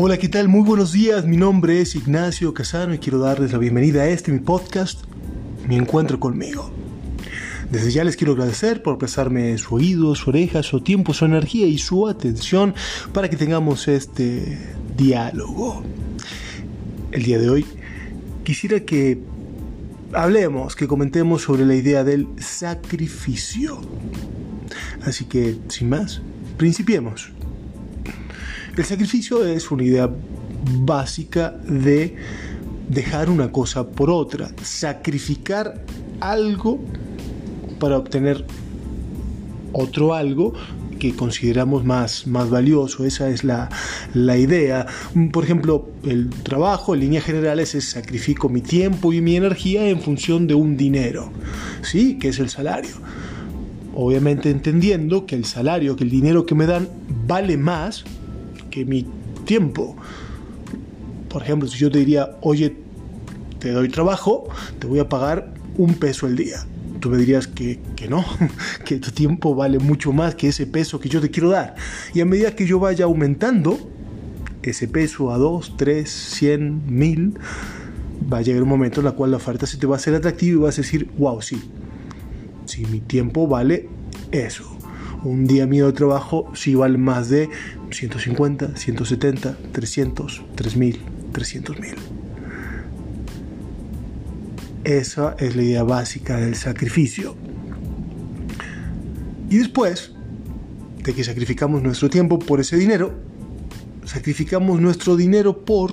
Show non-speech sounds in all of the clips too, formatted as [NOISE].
Hola, ¿qué tal? Muy buenos días. Mi nombre es Ignacio Casano y quiero darles la bienvenida a este mi podcast, Mi Encuentro conmigo. Desde ya les quiero agradecer por prestarme su oído, su oreja, su tiempo, su energía y su atención para que tengamos este diálogo. El día de hoy quisiera que hablemos, que comentemos sobre la idea del sacrificio. Así que, sin más, principiemos. El sacrificio es una idea básica de dejar una cosa por otra, sacrificar algo para obtener otro algo que consideramos más, más valioso. Esa es la, la, idea. Por ejemplo, el trabajo en líneas generales es sacrifico mi tiempo y mi energía en función de un dinero, ¿sí? Que es el salario. Obviamente entendiendo que el salario, que el dinero que me dan vale más que mi tiempo. Por ejemplo, si yo te diría, oye, te doy trabajo, te voy a pagar un peso al día. Tú me dirías que, que no, [LAUGHS] que tu tiempo vale mucho más que ese peso que yo te quiero dar. Y a medida que yo vaya aumentando ese peso a 2, 3, 100, 1000, va a llegar un momento en el cual la oferta se te va a hacer atractiva y vas a decir, wow, sí, si mi tiempo vale eso un día mío de trabajo si vale más de 150, 170, 300, 3000, 300 mil. Esa es la idea básica del sacrificio. Y después de que sacrificamos nuestro tiempo por ese dinero, sacrificamos nuestro dinero por...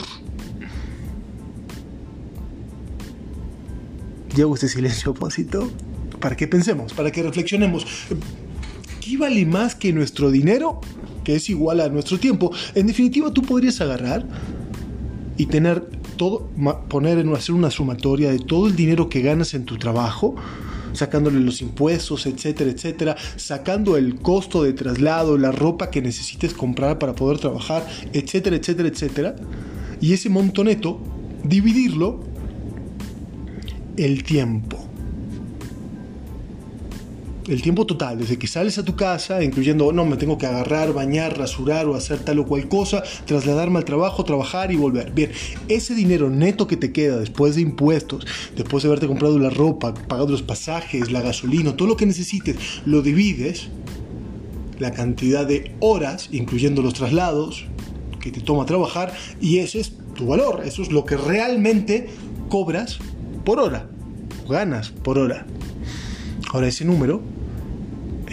Llevo este silencio opósito para que pensemos, para que reflexionemos. ¿Qué vale más que nuestro dinero? Que es igual a nuestro tiempo. En definitiva, tú podrías agarrar y tener todo, poner en hacer una sumatoria de todo el dinero que ganas en tu trabajo, sacándole los impuestos, etcétera, etcétera, sacando el costo de traslado, la ropa que necesites comprar para poder trabajar, etcétera, etcétera, etcétera. Y ese monto neto, dividirlo el tiempo el tiempo total, desde que sales a tu casa, incluyendo, no, me tengo que agarrar, bañar, rasurar o hacer tal o cual cosa, trasladarme al trabajo, trabajar y volver. Bien, ese dinero neto que te queda después de impuestos, después de haberte comprado la ropa, pagado los pasajes, la gasolina, todo lo que necesites, lo divides, la cantidad de horas, incluyendo los traslados que te toma trabajar, y ese es tu valor, eso es lo que realmente cobras por hora, ganas por hora. Ahora ese número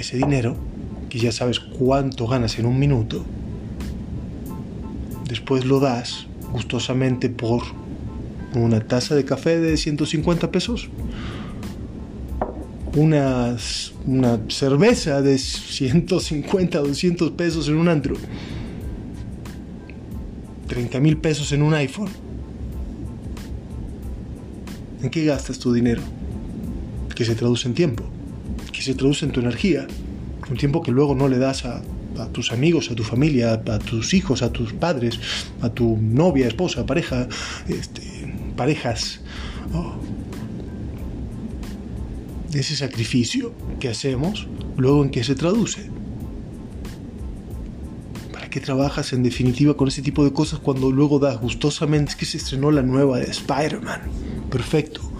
ese dinero, que ya sabes cuánto ganas en un minuto, después lo das gustosamente por una taza de café de 150 pesos, una, una cerveza de 150, 200 pesos en un antro, 30 mil pesos en un iPhone. ¿En qué gastas tu dinero? Que se traduce en tiempo se traduce en tu energía, un tiempo que luego no le das a, tus amigos, a tu familia, a, tus hijos, a tus padres, a tu novia, esposa, pareja, este, parejas. Oh. Ese sacrificio que hacemos, luego en qué se traduce. ¿Para qué trabajas en definitiva con ese tipo de cosas cuando luego das gustosamente? Que se estrenó la nueva de Spider-Man. Perfecto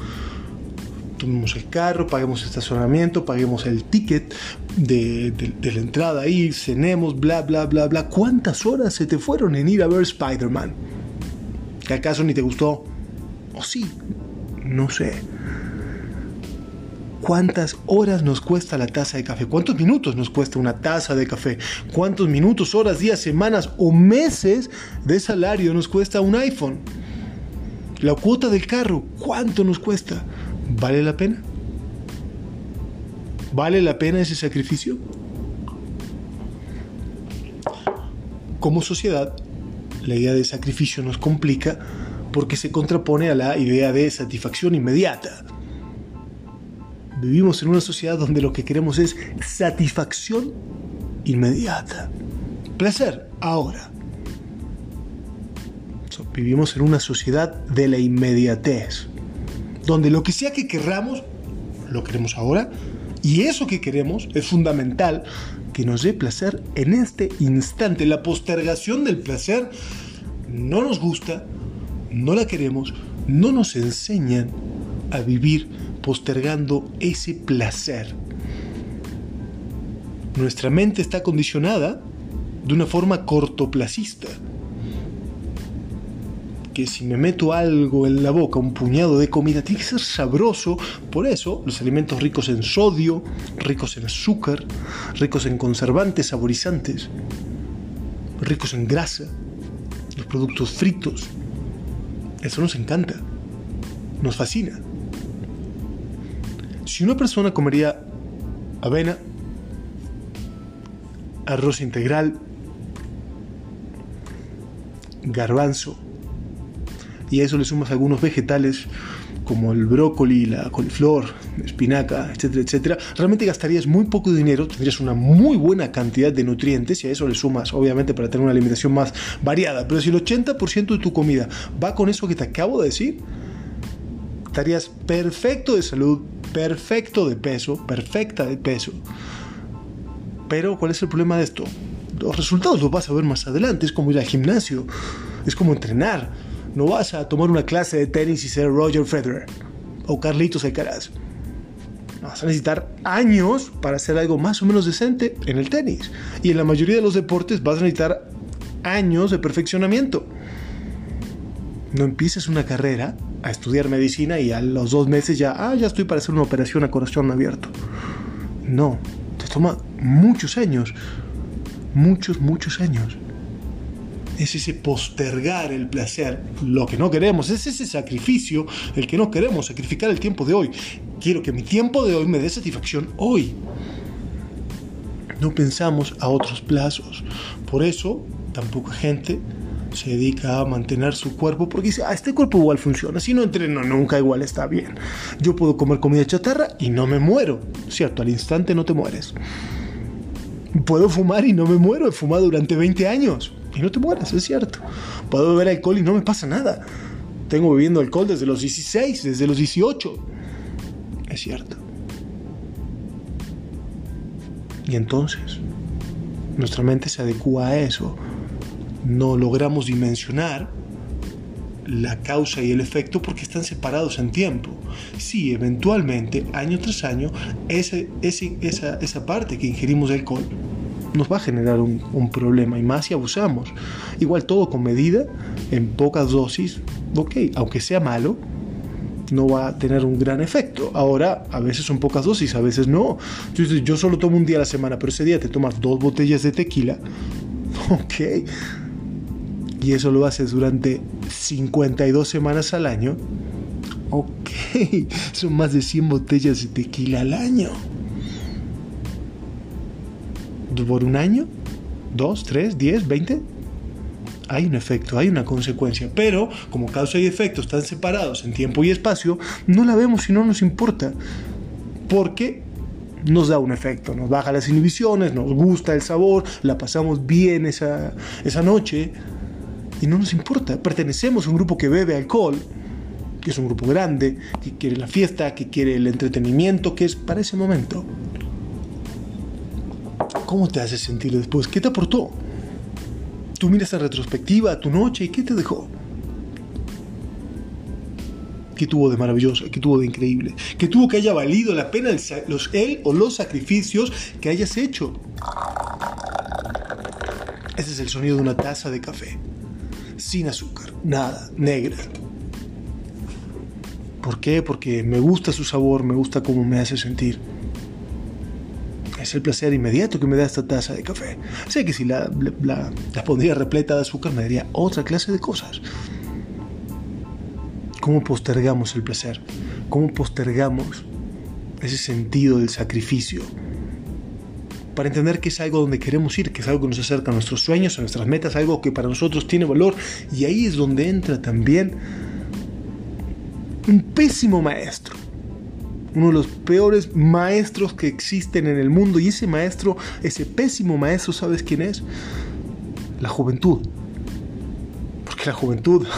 tomemos el carro, paguemos estacionamiento, paguemos el ticket de, la entrada ahí, cenemos, bla, bla, bla, bla. ¿Cuántas horas se te fueron en ir a ver Spider-Man? ¿Que acaso ni te gustó? ¿O sí? No sé. ¿Cuántas horas nos cuesta la taza de café? ¿Cuántos minutos nos cuesta una taza de café? ¿Cuántos minutos, horas, días, semanas o meses de salario nos cuesta un iPhone? La cuota del carro, ¿cuánto nos cuesta? ¿Vale la pena? ¿Vale la pena ese sacrificio? Como sociedad, la idea de sacrificio nos complica porque se contrapone a la idea de satisfacción inmediata. Vivimos en una sociedad donde lo que queremos es satisfacción inmediata. Placer, ahora. Vivimos en una sociedad de la inmediatez donde lo que sea que querramos, lo queremos ahora, y eso que queremos es fundamental que nos dé placer en este instante. La postergación del placer no nos gusta, no la queremos, no nos enseñan a vivir postergando ese placer. Nuestra mente está condicionada de una forma cortoplacista. Que si me meto algo en la boca, un puñado de comida, tiene que ser sabroso. Por eso, los alimentos ricos en sodio, ricos en azúcar, ricos en conservantes, saborizantes, ricos en grasa, los productos fritos, eso nos encanta, nos fascina. Si una persona comería avena, arroz integral, garbanzo, y a eso le sumas algunos vegetales como el brócoli, la coliflor, espinaca, etcétera, etcétera, realmente gastarías muy poco dinero, tendrías una muy buena cantidad de nutrientes y a eso le sumas, obviamente, para tener una alimentación más variada. Pero si el 80% de tu comida va con eso que te acabo de decir, estarías perfecto de salud, perfecto de peso, perfecta de peso. Pero, ¿cuál es el problema de esto? Los resultados los vas a ver más adelante. Es como ir al gimnasio, es como entrenar. No vas a tomar una clase de tenis y ser Roger Federer o Carlitos Alcaraz. Vas a necesitar años para hacer algo más o menos decente en el tenis. Y en la mayoría de los deportes vas a necesitar años de perfeccionamiento. No empieces una carrera a estudiar medicina y a los dos meses ya, ah, ya estoy para hacer una operación a corazón abierto. No, te toma muchos años, muchos, muchos años. Es ese postergar el placer, lo que no queremos, es ese sacrificio, el que no queremos, sacrificar el tiempo de hoy. Quiero que mi tiempo de hoy me dé satisfacción hoy. No pensamos a otros plazos. Por eso, tan poca gente se dedica a mantener su cuerpo porque dice, ah, este cuerpo igual funciona, si no entreno nunca igual está bien. Yo puedo comer comida chatarra y no me muero, ¿cierto? Al instante no te mueres. Puedo fumar y no me muero, he fumado durante 20 años y no te mueres, es cierto. Puedo beber alcohol y no me pasa nada. Tengo bebiendo alcohol desde los 16, desde los 18. Es cierto. Y entonces, nuestra mente se adecua a eso no logramos dimensionar la causa y el efecto porque están separados en tiempo. Sí, eventualmente, año tras año, ese, esa, esa, parte que ingerimos de alcohol nos va a generar un, problema y más si abusamos. Igual todo con medida, en pocas dosis, ok, aunque sea malo, no va a tener un gran efecto. Ahora, a veces son pocas dosis, a veces no. Yo solo tomo un día a la semana, pero ese día te tomas dos botellas de tequila, [LAUGHS] ok y eso lo haces durante 52 semanas al año, ok, [LAUGHS] son más de 100 botellas de tequila al año. ¿Por un año? ¿Dos, tres, diez, veinte? Hay un efecto, hay una consecuencia, pero como causa y efecto están separados en tiempo y espacio, no la vemos y no nos importa, porque nos da un efecto, nos baja las inhibiciones, nos gusta el sabor, la pasamos bien esa, esa noche, y no nos importa. Pertenecemos a un grupo que bebe alcohol, que es un grupo grande, que quiere la fiesta, que quiere el entretenimiento, que es para ese momento. ¿Cómo te hace sentir después? ¿Qué te aportó? Tú miras en retrospectiva tu noche y ¿qué te dejó? ¿Qué tuvo de maravilloso? ¿Qué tuvo de increíble? ¿Qué tuvo que haya valido la pena los, él o los sacrificios que hayas hecho? Ese es el sonido de una taza de café sin azúcar, nada, negra. ¿Por qué? Porque me gusta su sabor, me gusta cómo me hace sentir. Es el placer inmediato que me da esta taza de café. Sé que si la, la, la pondría repleta de azúcar me daría otra clase de cosas. ¿Cómo postergamos el placer? ¿Cómo postergamos ese sentido del sacrificio? para entender que es algo donde queremos ir, que es algo que nos acerca a nuestros sueños, a nuestras metas, algo que para nosotros tiene valor. Y ahí es donde entra también un pésimo maestro, uno de los peores maestros que existen en el mundo. Y ese maestro, ese pésimo maestro, ¿sabes quién es? La juventud. Porque la juventud... [LAUGHS]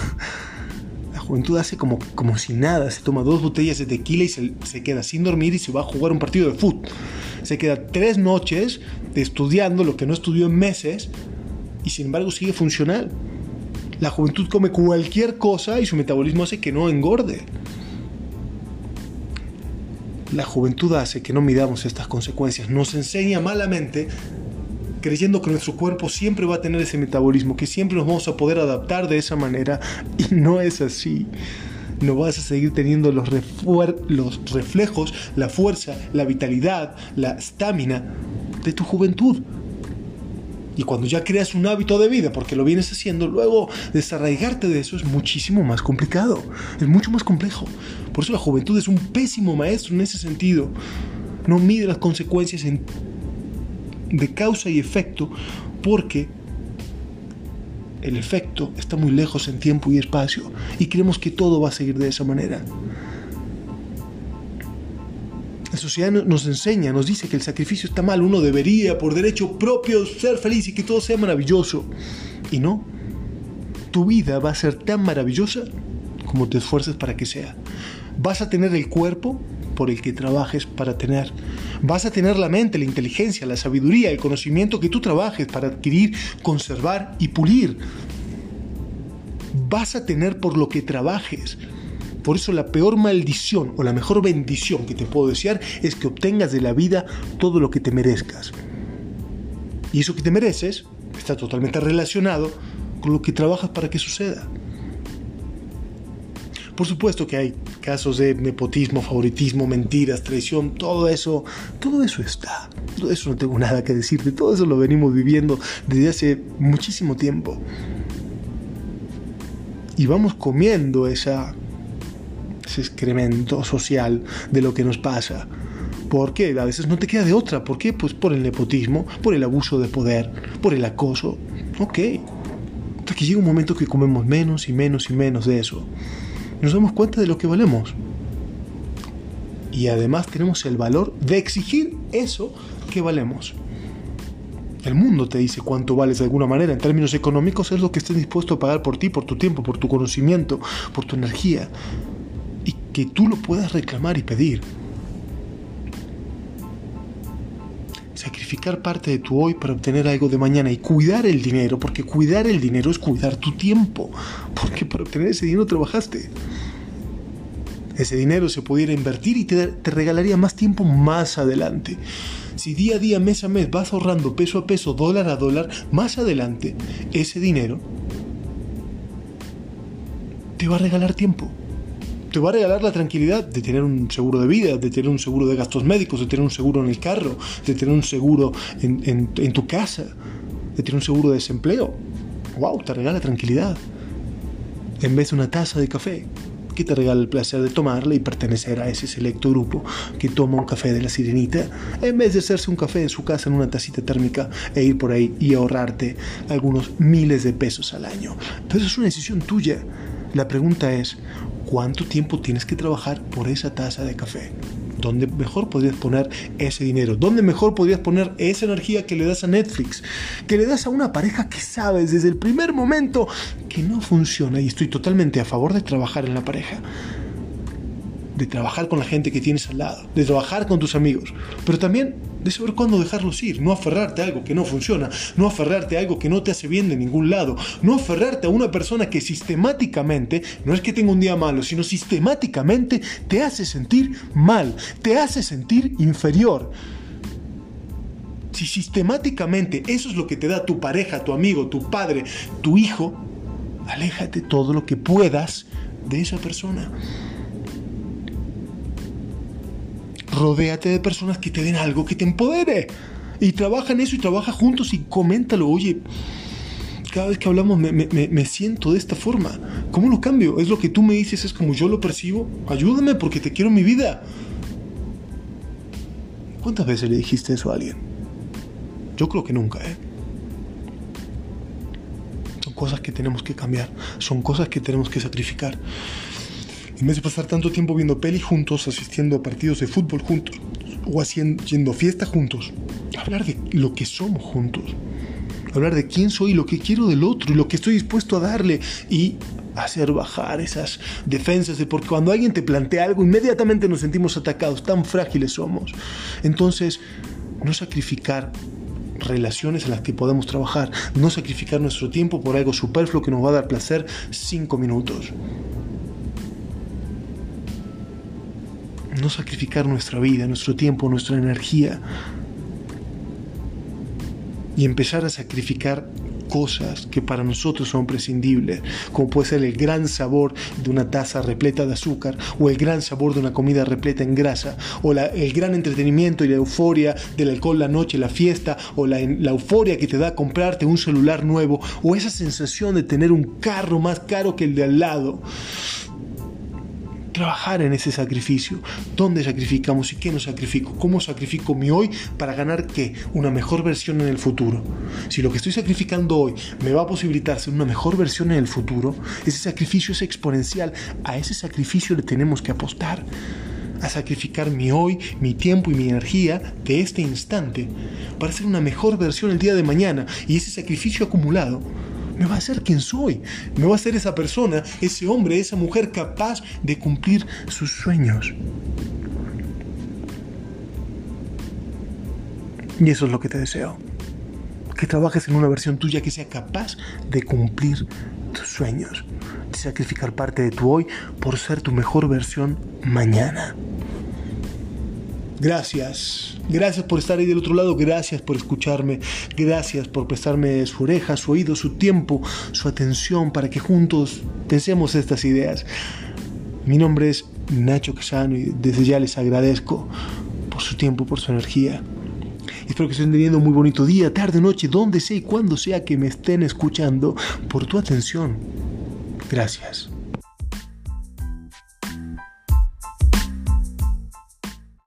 La juventud hace como, como si nada, se toma dos botellas de tequila y se, queda sin dormir y se va a jugar un partido de fútbol se queda tres noches estudiando lo que no estudió en meses y sin embargo sigue funcional. La juventud come cualquier cosa y su metabolismo hace que no engorde. La juventud hace que no midamos estas consecuencias. Nos enseña malamente creyendo que nuestro cuerpo siempre va a tener ese metabolismo, que siempre nos vamos a poder adaptar de esa manera. Y no es así. No vas a seguir teniendo los, los reflejos, la fuerza, la vitalidad, la estamina de tu juventud. Y cuando ya creas un hábito de vida, porque lo vienes haciendo, luego desarraigarte de eso es muchísimo más complicado, es mucho más complejo. Por eso la juventud es un pésimo maestro en ese sentido. No mide las consecuencias de causa y efecto, porque el efecto está muy lejos en tiempo y espacio, y creemos que todo va a seguir de esa manera. La sociedad nos enseña, nos dice que el sacrificio está mal, uno debería por derecho propio ser feliz y que todo sea maravilloso. Y no, tu vida va a ser tan maravillosa como te esfuerces para que sea. Vas a tener el cuerpo por el que trabajes para tener. Vas a tener la mente, la inteligencia, la sabiduría, el conocimiento que tú trabajes para adquirir, conservar y pulir. Vas a tener por lo que trabajes. Por eso la peor maldición o la mejor bendición que te puedo desear es que obtengas de la vida todo lo que te merezcas. Y eso que te mereces está totalmente relacionado con lo que trabajas para que suceda. Por supuesto que hay casos de nepotismo, favoritismo, mentiras, traición, todo eso, todo eso está. Todo eso no tengo nada que decirte, todo eso lo venimos viviendo desde hace muchísimo tiempo. Y vamos comiendo esa ese excremento social de lo que nos pasa. Porque a veces no te queda de otra. ¿Por qué? Pues por el nepotismo, por el abuso de poder, por el acoso. Ok. Hasta que llega un momento que comemos menos y menos y menos de eso. Nos damos cuenta de lo que valemos. Y además tenemos el valor de exigir eso que valemos. El mundo te dice cuánto vales de alguna manera. En términos económicos es lo que estés dispuesto a pagar por ti, por tu tiempo, por tu conocimiento, por tu energía que tú lo puedas reclamar y pedir. Sacrificar parte de tu hoy para obtener algo de mañana y cuidar el dinero, porque cuidar el dinero es cuidar tu tiempo, porque para obtener ese dinero trabajaste. Ese dinero se pudiera invertir y te, te regalaría más tiempo más adelante. Si día a día, mes a mes vas ahorrando peso a peso, dólar a dólar, más adelante, ese dinero te va a regalar tiempo te va a regalar la tranquilidad de tener un seguro de vida, de tener un seguro de gastos médicos, de tener un seguro en el carro, de tener un seguro en, tu casa, de tener un seguro de desempleo. ¡Wow! Te regala tranquilidad. En vez de una taza de café, que te regala el placer de tomarla y pertenecer a ese selecto grupo que toma un café de la sirenita, en vez de hacerse un café en su casa en una tacita térmica e ir por ahí y ahorrarte algunos miles de pesos al año. Pero eso es una decisión tuya. La pregunta es, cuánto tiempo tienes que trabajar por esa taza de café. ¿Dónde mejor podrías poner ese dinero? ¿Dónde mejor podrías poner esa energía que le das a Netflix? Que le das a una pareja que sabes desde el primer momento que no funciona y estoy totalmente a favor de trabajar en la pareja de trabajar con la gente que tienes al lado, de trabajar con tus amigos, pero también de saber cuándo dejarlos ir, no aferrarte a algo que no funciona, no aferrarte a algo que no te hace bien de ningún lado, no aferrarte a una persona que sistemáticamente, no es que tenga un día malo, sino sistemáticamente te hace sentir mal, te hace sentir inferior. Si sistemáticamente eso es lo que te da tu pareja, tu amigo, tu padre, tu hijo, aléjate todo lo que puedas de esa persona. Rodéate de personas que te den algo que te empodere. Y trabaja en eso y trabaja juntos y coméntalo. Oye, cada vez que hablamos me, siento de esta forma. ¿Cómo lo cambio? Es lo que tú me dices, es como yo lo percibo. Ayúdame porque te quiero en mi vida. ¿Cuántas veces le dijiste eso a alguien? Yo creo que nunca, ¿eh? Son cosas que tenemos que cambiar, son cosas que tenemos que sacrificar. En vez de pasar tanto tiempo viendo peli juntos, asistiendo a partidos de fútbol juntos o haciendo yendo fiesta juntos, hablar de lo que somos juntos, hablar de quién soy, lo que quiero del otro y lo que estoy dispuesto a darle y hacer bajar esas defensas de porque cuando alguien te plantea algo inmediatamente nos sentimos atacados, tan frágiles somos. Entonces, no sacrificar relaciones en las que podemos trabajar, no sacrificar nuestro tiempo por algo superfluo que nos va a dar placer cinco minutos. No sacrificar nuestra vida, nuestro tiempo, nuestra energía y empezar a sacrificar cosas que para nosotros son prescindibles, como puede ser el gran sabor de una taza repleta de azúcar, o el gran sabor de una comida repleta en grasa, o el gran entretenimiento y la euforia del alcohol, la noche, la fiesta, o la, la euforia que te da comprarte un celular nuevo, o esa sensación de tener un carro más caro que el de al lado trabajar en ese sacrificio. ¿Dónde sacrificamos y qué nos sacrifico? ¿Cómo sacrifico mi hoy para ganar qué? Una mejor versión en el futuro. Si lo que estoy sacrificando hoy me va a posibilitar ser una mejor versión en el futuro, ese sacrificio es exponencial. A ese sacrificio le tenemos que apostar a sacrificar mi hoy, mi tiempo y mi energía de este instante para ser una mejor versión el día de mañana y ese sacrificio acumulado me va a hacer quien soy, me va a hacer esa persona, ese hombre, esa mujer capaz de cumplir sus sueños. Y eso es lo que te deseo. Que trabajes en una versión tuya que sea capaz de cumplir tus sueños, de sacrificar parte de tu hoy por ser tu mejor versión mañana. Gracias, gracias por estar ahí del otro lado, gracias por escucharme, gracias por prestarme su oreja, su oído, su tiempo, su atención para que juntos pensemos estas ideas. Mi nombre es Nacho Casano y desde ya les agradezco por su tiempo, por su energía. Espero que estén teniendo un muy bonito día, tarde, noche, donde sea y cuando sea que me estén escuchando, por tu atención. Gracias.